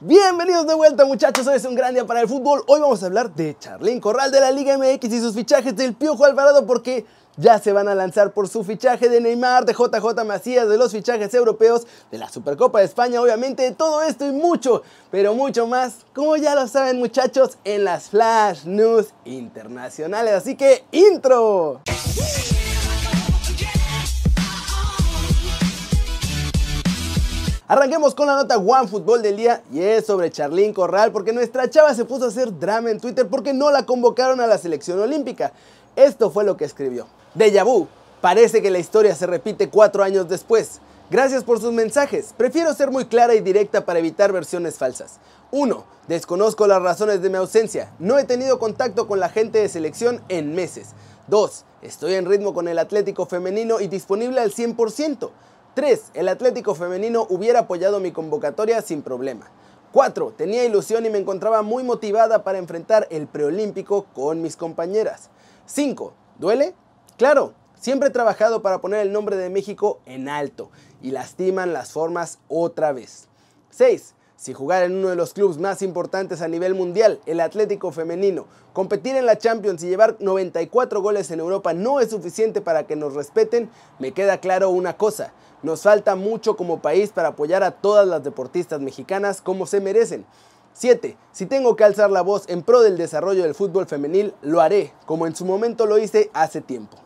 Bienvenidos de vuelta muchachos, hoy es un gran día para el fútbol. Hoy vamos a hablar de Charlín Corral de la Liga MX y sus fichajes del Piojo Alvarado porque ya se van a lanzar por su fichaje de Neymar, de JJ Macías, de los fichajes europeos, de la Supercopa de España, obviamente de todo esto y mucho, pero mucho más, como ya lo saben muchachos, en las Flash News internacionales. Así que, intro. Arranquemos con la nota One Fútbol del día y es sobre Charlín Corral porque nuestra chava se puso a hacer drama en Twitter porque no la convocaron a la selección olímpica. Esto fue lo que escribió. Deja vu, parece que la historia se repite cuatro años después. Gracias por sus mensajes. Prefiero ser muy clara y directa para evitar versiones falsas. 1. Desconozco las razones de mi ausencia. No he tenido contacto con la gente de selección en meses. 2. Estoy en ritmo con el Atlético femenino y disponible al 100%. 3. El Atlético femenino hubiera apoyado mi convocatoria sin problema. 4. Tenía ilusión y me encontraba muy motivada para enfrentar el preolímpico con mis compañeras. 5. ¿Duele? Claro, siempre he trabajado para poner el nombre de México en alto y lastiman las formas otra vez. 6. Si jugar en uno de los clubes más importantes a nivel mundial, el Atlético femenino, competir en la Champions y llevar 94 goles en Europa no es suficiente para que nos respeten, me queda claro una cosa, nos falta mucho como país para apoyar a todas las deportistas mexicanas como se merecen. 7. Si tengo que alzar la voz en pro del desarrollo del fútbol femenil, lo haré, como en su momento lo hice hace tiempo.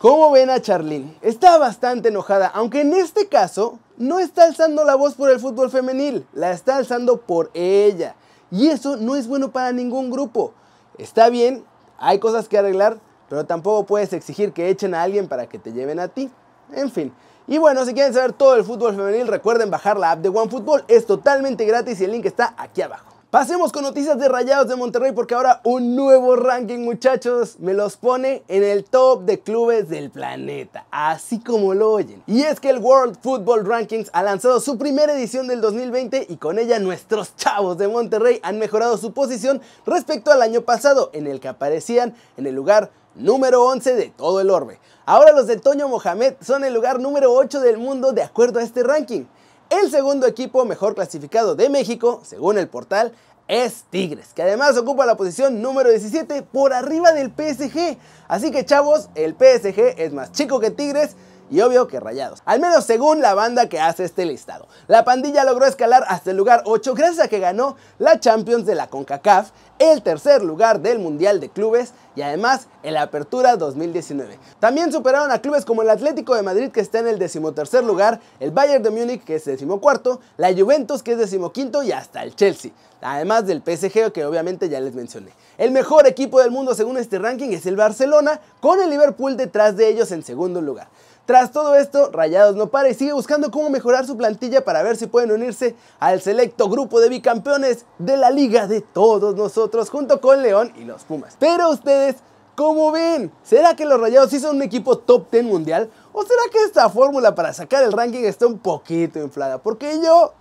¿Cómo ven a Charlene? Está bastante enojada, aunque en este caso no está alzando la voz por el fútbol femenil, la está alzando por ella. Y eso no es bueno para ningún grupo. Está bien, hay cosas que arreglar, pero tampoco puedes exigir que echen a alguien para que te lleven a ti. En fin. Y bueno, si quieren saber todo el fútbol femenil, recuerden bajar la app de OneFootball. Es totalmente gratis y el link está aquí abajo. Pasemos con noticias de Rayados de Monterrey porque ahora un nuevo ranking muchachos me los pone en el top de clubes del planeta, así como lo oyen. Y es que el World Football Rankings ha lanzado su primera edición del 2020 y con ella nuestros chavos de Monterrey han mejorado su posición respecto al año pasado en el que aparecían en el lugar número 11 de todo el orbe. Ahora los de Toño Mohamed son el lugar número 8 del mundo de acuerdo a este ranking. El segundo equipo mejor clasificado de México, según el portal, es Tigres, que además ocupa la posición número 17 por arriba del PSG. Así que chavos, el PSG es más chico que Tigres y obvio que rayados. Al menos según la banda que hace este listado. La pandilla logró escalar hasta el lugar 8 gracias a que ganó la Champions de la CONCACAF, el tercer lugar del Mundial de Clubes y además el Apertura 2019. También superaron a clubes como el Atlético de Madrid que está en el decimotercer lugar, el Bayern de Múnich que es decimocuarto, la Juventus que es decimoquinto y hasta el Chelsea. Además del PSG que obviamente ya les mencioné. El mejor equipo del mundo según este ranking es el Barcelona, con el Liverpool detrás de ellos en segundo lugar. Tras todo esto, Rayados no para y sigue buscando cómo mejorar su plantilla para ver si pueden unirse al selecto grupo de bicampeones de la liga de todos nosotros junto con León y los Pumas. Pero ustedes, ¿cómo ven? ¿Será que los Rayados sí son un equipo top 10 mundial? ¿O será que esta fórmula para sacar el ranking está un poquito inflada? Porque yo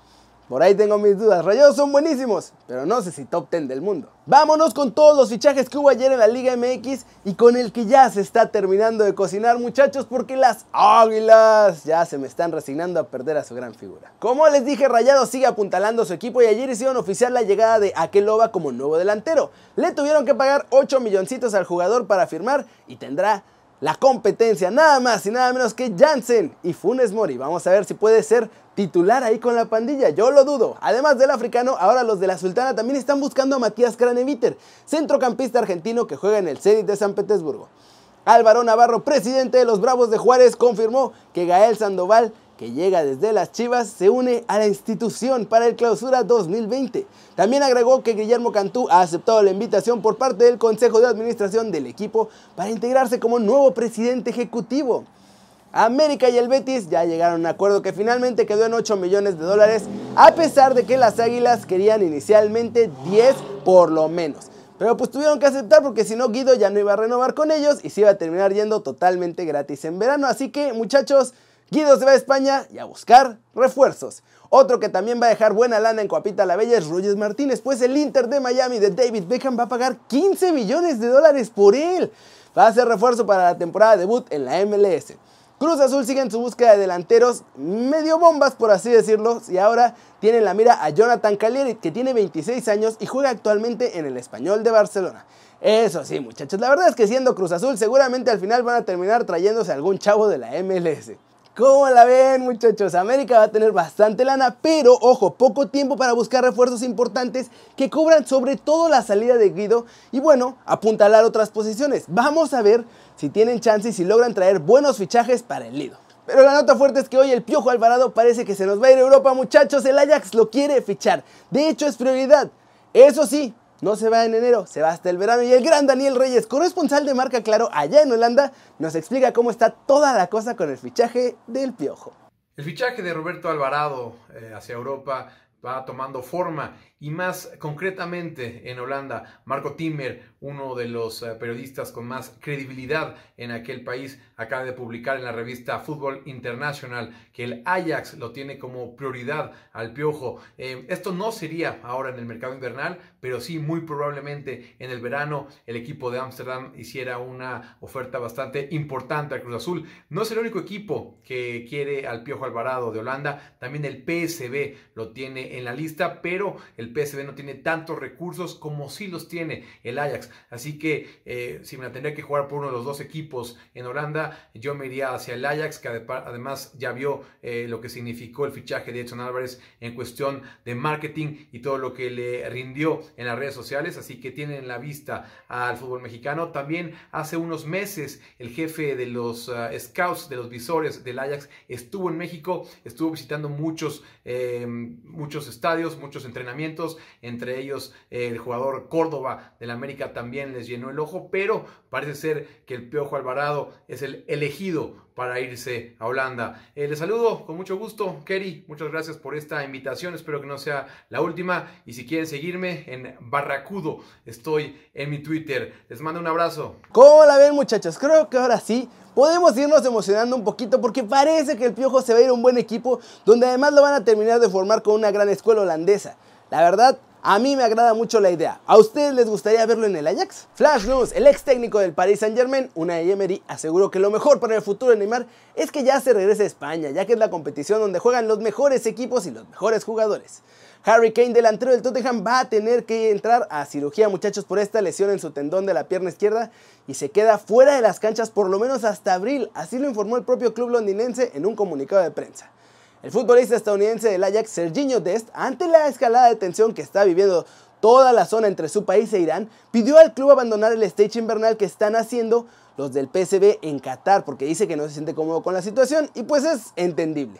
por ahí tengo mis dudas. Rayados son buenísimos, pero no sé si top 10 del mundo. Vámonos con todos los fichajes que hubo ayer en la Liga MX y con el que ya se está terminando de cocinar, muchachos, porque las Águilas ya se me están resignando a perder a su gran figura. Como les dije, Rayados sigue apuntalando su equipo y ayer hicieron oficial la llegada de Akeloba como nuevo delantero. Le tuvieron que pagar 8 milloncitos al jugador para firmar y tendrá la competencia, nada más y nada menos que Jansen y Funes Mori. Vamos a ver si puede ser titular ahí con la pandilla, yo lo dudo. Además del africano, ahora los de la Sultana también están buscando a Matías Craneviter, centrocampista argentino que juega en el Zenit de San Petersburgo. Álvaro Navarro, presidente de los Bravos de Juárez, confirmó que Gael Sandoval que llega desde las Chivas, se une a la institución para el clausura 2020. También agregó que Guillermo Cantú ha aceptado la invitación por parte del Consejo de Administración del equipo para integrarse como nuevo presidente ejecutivo. América y el Betis ya llegaron a un acuerdo que finalmente quedó en 8 millones de dólares, a pesar de que las Águilas querían inicialmente 10 por lo menos. Pero pues tuvieron que aceptar porque si no Guido ya no iba a renovar con ellos y se iba a terminar yendo totalmente gratis en verano. Así que muchachos, Guido se va a España y a buscar refuerzos. Otro que también va a dejar buena lana en Coapita la Bella es Rogers Martínez, pues el Inter de Miami de David Beckham va a pagar 15 millones de dólares por él. Va a ser refuerzo para la temporada debut en la MLS. Cruz Azul sigue en su búsqueda de delanteros medio bombas, por así decirlo, y ahora tiene en la mira a Jonathan Calieri, que tiene 26 años y juega actualmente en el Español de Barcelona. Eso sí, muchachos, la verdad es que siendo Cruz Azul seguramente al final van a terminar trayéndose algún chavo de la MLS. ¿Cómo la ven muchachos? América va a tener bastante lana, pero ojo, poco tiempo para buscar refuerzos importantes que cubran sobre todo la salida de Guido y bueno, apuntalar otras posiciones. Vamos a ver si tienen chance y si logran traer buenos fichajes para el Lido. Pero la nota fuerte es que hoy el Piojo Alvarado parece que se nos va a ir a Europa muchachos, el Ajax lo quiere fichar, de hecho es prioridad. Eso sí, no se va en enero, se va hasta el verano y el gran Daniel Reyes, corresponsal de Marca Claro allá en Holanda, nos explica cómo está toda la cosa con el fichaje del Piojo. El fichaje de Roberto Alvarado eh, hacia Europa va tomando forma y más concretamente en Holanda, Marco Timmer, uno de los eh, periodistas con más credibilidad en aquel país, acaba de publicar en la revista Fútbol International que el Ajax lo tiene como prioridad al piojo. Eh, esto no sería ahora en el mercado invernal, pero sí muy probablemente en el verano el equipo de Ámsterdam hiciera una oferta bastante importante al Cruz Azul. No es el único equipo que quiere al piojo Alvarado de Holanda, también el PSB lo tiene en la lista, pero el el PSV no tiene tantos recursos como sí los tiene el Ajax. Así que eh, si me tendría que jugar por uno de los dos equipos en Holanda, yo me iría hacia el Ajax, que además ya vio eh, lo que significó el fichaje de Edson Álvarez en cuestión de marketing y todo lo que le rindió en las redes sociales. Así que tienen en la vista al fútbol mexicano. También hace unos meses el jefe de los ah, scouts, de los visores del Ajax, estuvo en México, estuvo visitando muchos, eh, muchos estadios, muchos entrenamientos entre ellos el jugador Córdoba del América también les llenó el ojo, pero parece ser que el Piojo Alvarado es el elegido para irse a Holanda. Eh, les saludo con mucho gusto, Kerry, muchas gracias por esta invitación, espero que no sea la última y si quieren seguirme en Barracudo, estoy en mi Twitter. Les mando un abrazo. ¿Cómo la ven muchachos? Creo que ahora sí podemos irnos emocionando un poquito porque parece que el Piojo se va a ir a un buen equipo donde además lo van a terminar de formar con una gran escuela holandesa. La verdad, a mí me agrada mucho la idea. ¿A ustedes les gustaría verlo en el Ajax? Flash News, el ex técnico del Paris Saint Germain, una Emery, aseguró que lo mejor para el futuro de Neymar es que ya se regrese a España, ya que es la competición donde juegan los mejores equipos y los mejores jugadores. Harry Kane, delantero del Tottenham, va a tener que entrar a cirugía, muchachos, por esta lesión en su tendón de la pierna izquierda y se queda fuera de las canchas por lo menos hasta abril. Así lo informó el propio club londinense en un comunicado de prensa. El futbolista estadounidense del Ajax, Serginho Dest, ante la escalada de tensión que está viviendo toda la zona entre su país e Irán, pidió al club abandonar el stage invernal que están haciendo los del PSV en Qatar, porque dice que no se siente cómodo con la situación y pues es entendible.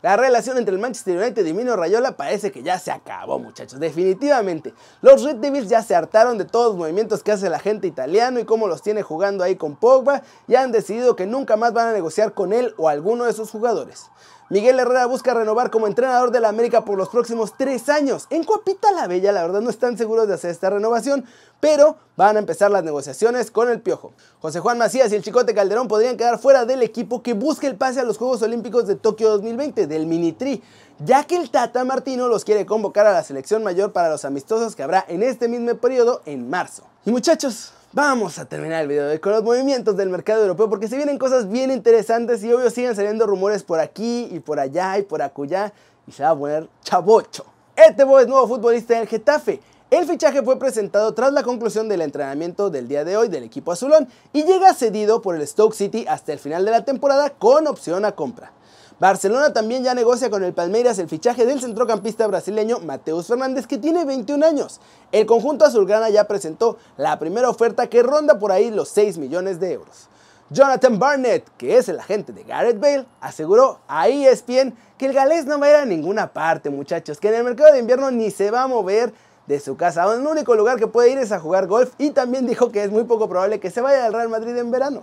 La relación entre el Manchester United y Mino Rayola parece que ya se acabó, muchachos. Definitivamente. Los Red Devils ya se hartaron de todos los movimientos que hace la gente italiano y cómo los tiene jugando ahí con Pogba y han decidido que nunca más van a negociar con él o alguno de sus jugadores. Miguel Herrera busca renovar como entrenador de la América por los próximos tres años. En Coapita la Bella, la verdad, no están seguros de hacer esta renovación, pero van a empezar las negociaciones con el Piojo. José Juan Macías y el Chicote Calderón podrían quedar fuera del equipo que busque el pase a los Juegos Olímpicos de Tokio 2020, del Mini Tri, ya que el Tata Martino los quiere convocar a la selección mayor para los amistosos que habrá en este mismo periodo en marzo. Y muchachos, Vamos a terminar el video con los movimientos del mercado europeo porque se vienen cosas bien interesantes y obvio siguen saliendo rumores por aquí y por allá y por acullá y se va a poner chabocho. Este es nuevo futbolista del Getafe. El fichaje fue presentado tras la conclusión del entrenamiento del día de hoy del equipo azulón y llega cedido por el Stoke City hasta el final de la temporada con opción a compra. Barcelona también ya negocia con el Palmeiras el fichaje del centrocampista brasileño Mateus Fernández que tiene 21 años. El conjunto azulgrana ya presentó la primera oferta que ronda por ahí los 6 millones de euros. Jonathan Barnett, que es el agente de Gareth Bale, aseguró a ESPN que el galés no va a ir a ninguna parte, muchachos, que en el mercado de invierno ni se va a mover de su casa. El único lugar que puede ir es a jugar golf y también dijo que es muy poco probable que se vaya al Real Madrid en verano.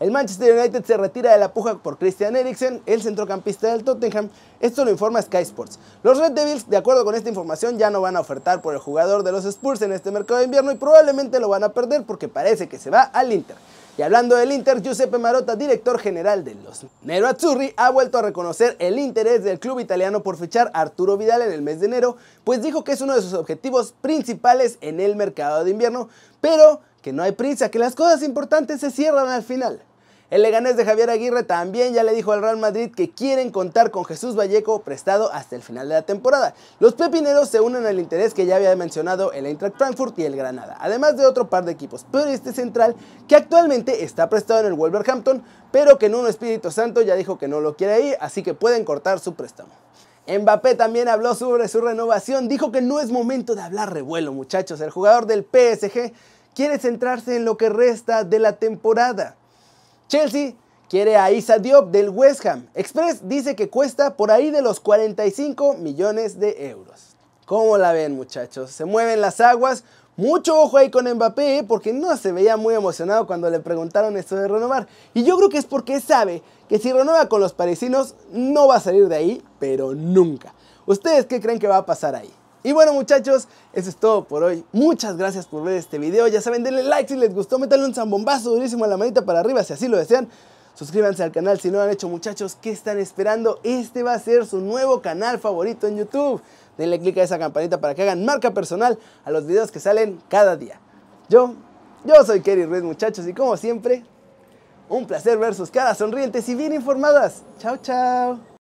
El Manchester United se retira de la puja por Christian Eriksen, el centrocampista del Tottenham. Esto lo informa Sky Sports. Los Red Devils, de acuerdo con esta información, ya no van a ofertar por el jugador de los Spurs en este mercado de invierno y probablemente lo van a perder porque parece que se va al Inter. Y hablando del Inter, Giuseppe Marotta, director general de los Nero-Azzurri, ha vuelto a reconocer el interés del club italiano por fichar a Arturo Vidal en el mes de enero, pues dijo que es uno de sus objetivos principales en el mercado de invierno, pero que no hay prisa, que las cosas importantes se cierran al final. El Leganés de Javier Aguirre también ya le dijo al Real Madrid que quieren contar con Jesús Vallejo prestado hasta el final de la temporada. Los pepineros se unen al interés que ya había mencionado el Eintracht Frankfurt y el Granada, además de otro par de equipos, pero este central que actualmente está prestado en el Wolverhampton, pero que en un Espíritu Santo ya dijo que no lo quiere ir, así que pueden cortar su préstamo. Mbappé también habló sobre su renovación, dijo que no es momento de hablar revuelo muchachos, el jugador del PSG quiere centrarse en lo que resta de la temporada. Chelsea quiere a Isa Diop del West Ham. Express dice que cuesta por ahí de los 45 millones de euros. ¿Cómo la ven muchachos? Se mueven las aguas. Mucho ojo ahí con Mbappé ¿eh? porque no se veía muy emocionado cuando le preguntaron esto de renovar. Y yo creo que es porque sabe que si renueva con los parisinos no va a salir de ahí, pero nunca. ¿Ustedes qué creen que va a pasar ahí? Y bueno muchachos, eso es todo por hoy. Muchas gracias por ver este video. Ya saben, denle like si les gustó, métanle un zambombazo durísimo a la manita para arriba si así lo desean. Suscríbanse al canal si no lo han hecho muchachos. ¿Qué están esperando? Este va a ser su nuevo canal favorito en YouTube. Denle click a esa campanita para que hagan marca personal a los videos que salen cada día. Yo, yo soy Kerry Ruiz muchachos y como siempre, un placer ver sus caras sonrientes y bien informadas. Chao, chao.